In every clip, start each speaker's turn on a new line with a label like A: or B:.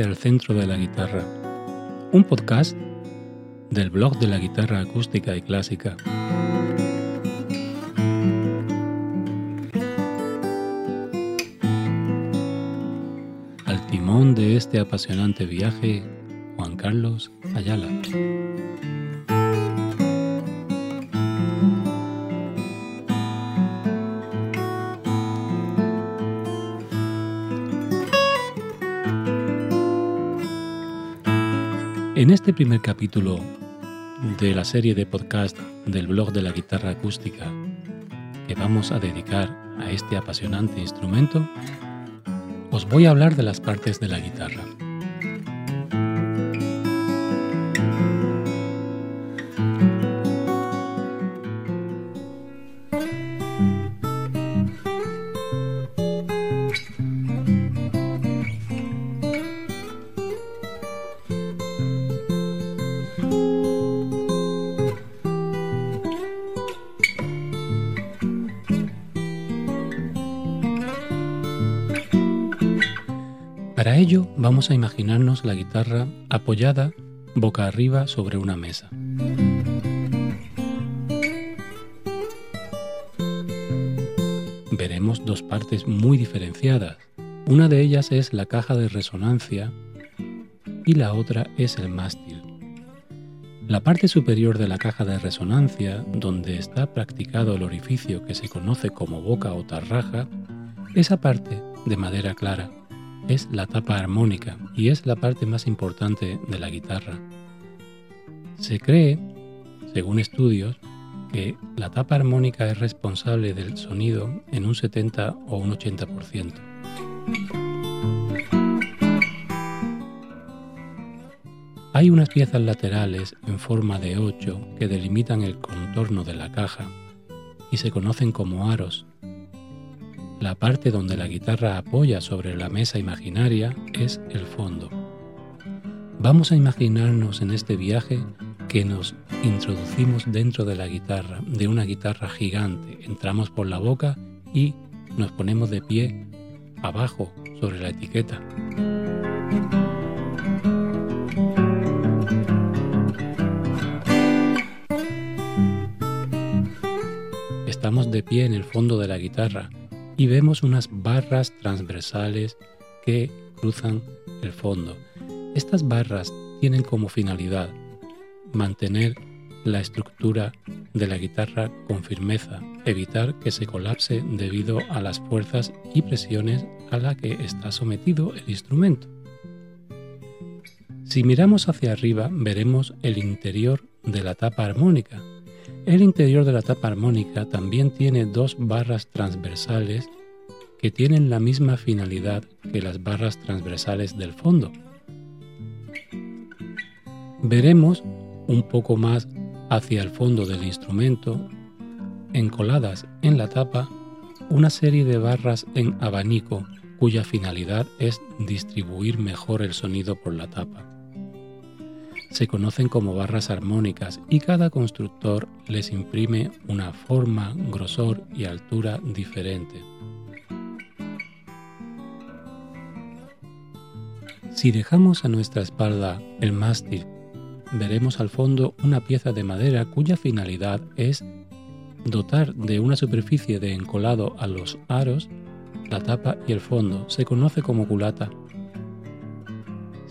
A: Al centro de la guitarra, un podcast del blog de la guitarra acústica y clásica. Al timón de este apasionante viaje, Juan Carlos Ayala. En este primer capítulo de la serie de podcast del blog de la guitarra acústica que vamos a dedicar a este apasionante instrumento, os voy a hablar de las partes de la guitarra. Para ello vamos a imaginarnos la guitarra apoyada boca arriba sobre una mesa. Veremos dos partes muy diferenciadas. Una de ellas es la caja de resonancia y la otra es el mástil. La parte superior de la caja de resonancia, donde está practicado el orificio que se conoce como boca o tarraja, esa parte de madera clara es la tapa armónica y es la parte más importante de la guitarra. Se cree, según estudios, que la tapa armónica es responsable del sonido en un 70 o un 80%. Hay unas piezas laterales en forma de 8 que delimitan el contorno de la caja y se conocen como aros la parte donde la guitarra apoya sobre la mesa imaginaria es el fondo. Vamos a imaginarnos en este viaje que nos introducimos dentro de la guitarra, de una guitarra gigante. Entramos por la boca y nos ponemos de pie abajo sobre la etiqueta. Estamos de pie en el fondo de la guitarra y vemos unas barras transversales que cruzan el fondo. Estas barras tienen como finalidad mantener la estructura de la guitarra con firmeza, evitar que se colapse debido a las fuerzas y presiones a la que está sometido el instrumento. Si miramos hacia arriba veremos el interior de la tapa armónica, el interior de la tapa armónica también tiene dos barras transversales que tienen la misma finalidad que las barras transversales del fondo. Veremos un poco más hacia el fondo del instrumento, encoladas en la tapa, una serie de barras en abanico cuya finalidad es distribuir mejor el sonido por la tapa se conocen como barras armónicas y cada constructor les imprime una forma, grosor y altura diferente. Si dejamos a nuestra espalda el mástil, veremos al fondo una pieza de madera cuya finalidad es dotar de una superficie de encolado a los aros, la tapa y el fondo. Se conoce como culata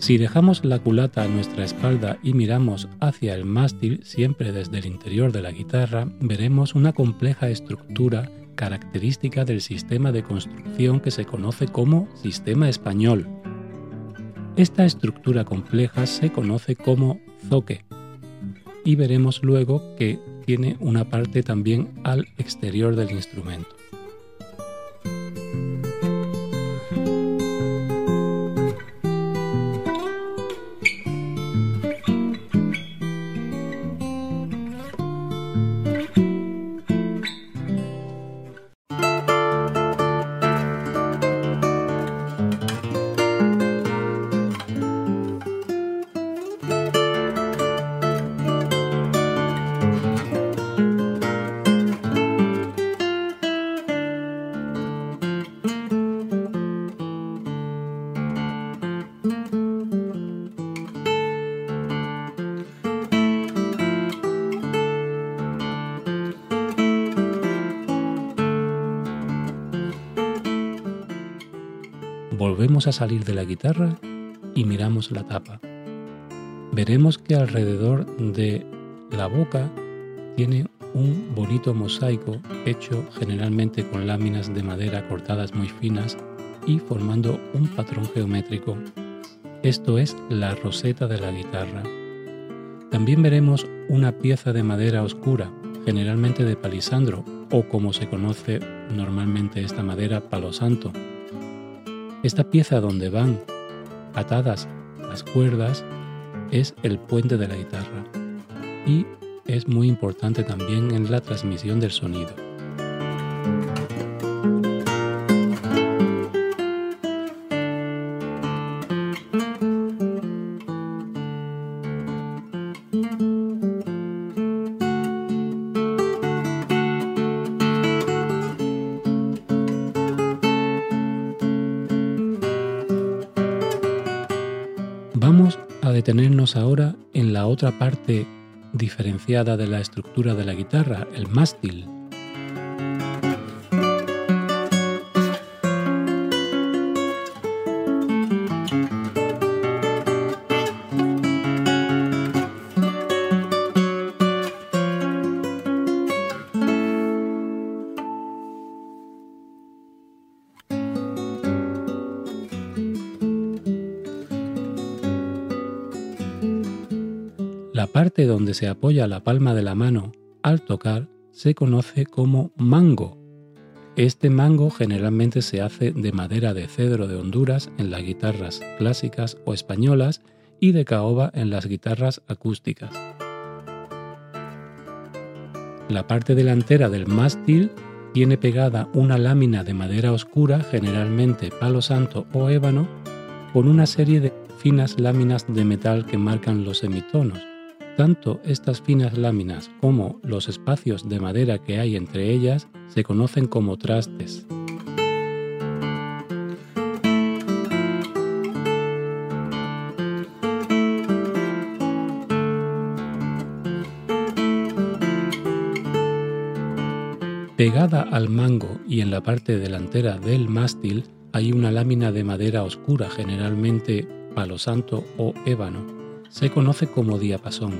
A: si dejamos la culata a nuestra espalda y miramos hacia el mástil, siempre desde el interior de la guitarra, veremos una compleja estructura característica del sistema de construcción que se conoce como sistema español. Esta estructura compleja se conoce como zoque y veremos luego que tiene una parte también al exterior del instrumento. Volvemos a salir de la guitarra y miramos la tapa. Veremos que alrededor de la boca tiene un bonito mosaico hecho generalmente con láminas de madera cortadas muy finas y formando un patrón geométrico. Esto es la roseta de la guitarra. También veremos una pieza de madera oscura, generalmente de palisandro o como se conoce normalmente esta madera, palo santo. Esta pieza donde van atadas las cuerdas es el puente de la guitarra y es muy importante también en la transmisión del sonido. Ahora en la otra parte diferenciada de la estructura de la guitarra, el mástil. Parte donde se apoya la palma de la mano al tocar se conoce como mango. Este mango generalmente se hace de madera de cedro de Honduras en las guitarras clásicas o españolas y de caoba en las guitarras acústicas. La parte delantera del mástil tiene pegada una lámina de madera oscura, generalmente palo santo o ébano, con una serie de finas láminas de metal que marcan los semitonos tanto estas finas láminas como los espacios de madera que hay entre ellas se conocen como trastes. Pegada al mango y en la parte delantera del mástil hay una lámina de madera oscura, generalmente palo santo o ébano, se conoce como diapasón.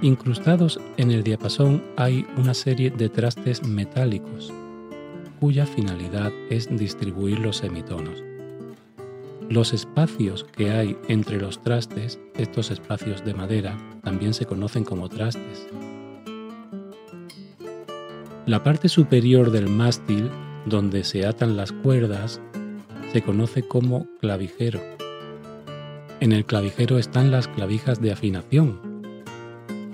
A: Incrustados en el diapasón hay una serie de trastes metálicos, cuya finalidad es distribuir los semitonos. Los espacios que hay entre los trastes, estos espacios de madera, también se conocen como trastes. La parte superior del mástil, donde se atan las cuerdas, se conoce como clavijero en el clavijero están las clavijas de afinación.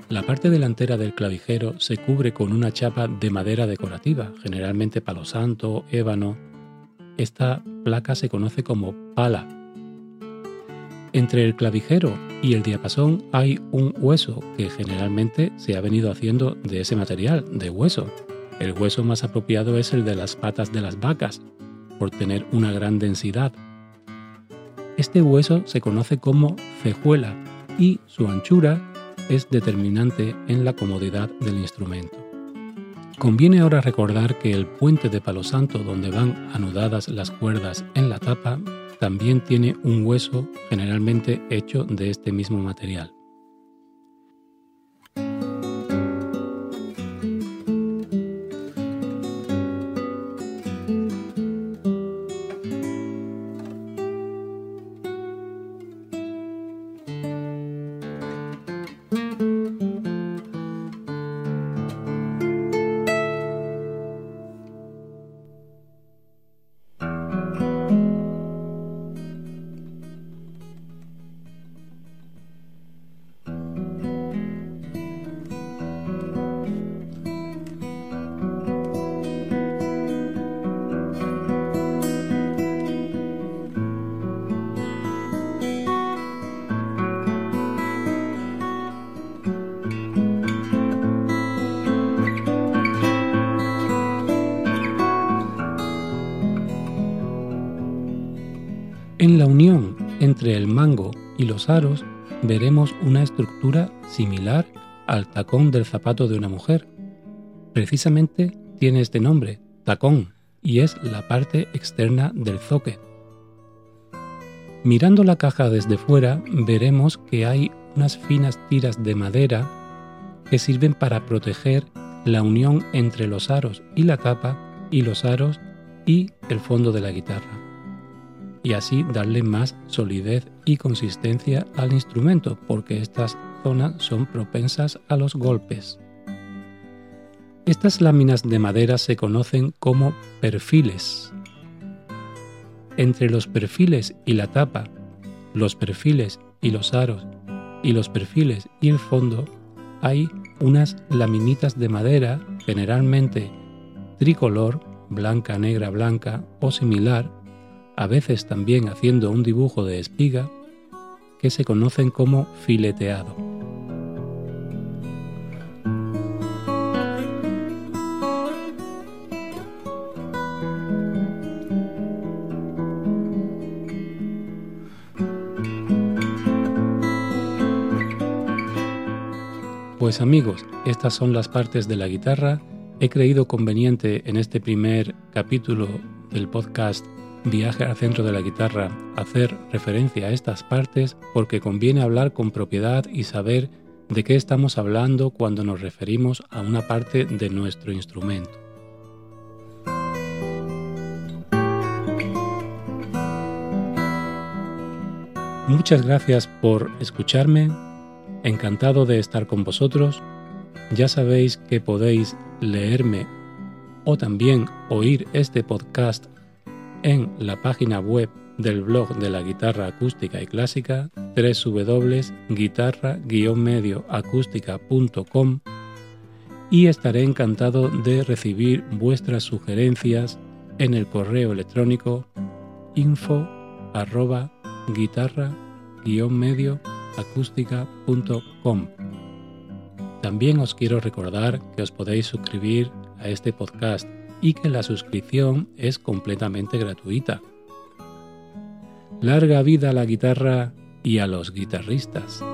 A: La parte delantera del clavijero se cubre con una chapa de madera decorativa, generalmente palo santo, ébano. Esta placa se conoce como pala. Entre el clavijero y el diapasón hay un hueso que generalmente se ha venido haciendo de ese material, de hueso. El hueso más apropiado es el de las patas de las vacas, por tener una gran densidad este hueso se conoce como cejuela y su anchura es determinante en la comodidad del instrumento. Conviene ahora recordar que el puente de palo santo donde van anudadas las cuerdas en la tapa también tiene un hueso generalmente hecho de este mismo material. Y los aros veremos una estructura similar al tacón del zapato de una mujer. Precisamente tiene este nombre, tacón, y es la parte externa del zoque. Mirando la caja desde fuera veremos que hay unas finas tiras de madera que sirven para proteger la unión entre los aros y la tapa y los aros y el fondo de la guitarra y así darle más solidez y consistencia al instrumento porque estas zonas son propensas a los golpes. Estas láminas de madera se conocen como perfiles. Entre los perfiles y la tapa, los perfiles y los aros y los perfiles y el fondo hay unas laminitas de madera, generalmente tricolor, blanca, negra, blanca o similar, a veces también haciendo un dibujo de espiga, que se conocen como fileteado. Pues amigos, estas son las partes de la guitarra. He creído conveniente en este primer capítulo del podcast Viaje al centro de la guitarra hacer referencia a estas partes porque conviene hablar con propiedad y saber de qué estamos hablando cuando nos referimos a una parte de nuestro instrumento. Muchas gracias por escucharme Encantado de estar con vosotros. Ya sabéis que podéis leerme o también oír este podcast en la página web del blog de la guitarra acústica y clásica www.guitarra-medioacústica.com y estaré encantado de recibir vuestras sugerencias en el correo electrónico info guitarra-medio acústica.com. También os quiero recordar que os podéis suscribir a este podcast y que la suscripción es completamente gratuita. Larga vida a la guitarra y a los guitarristas.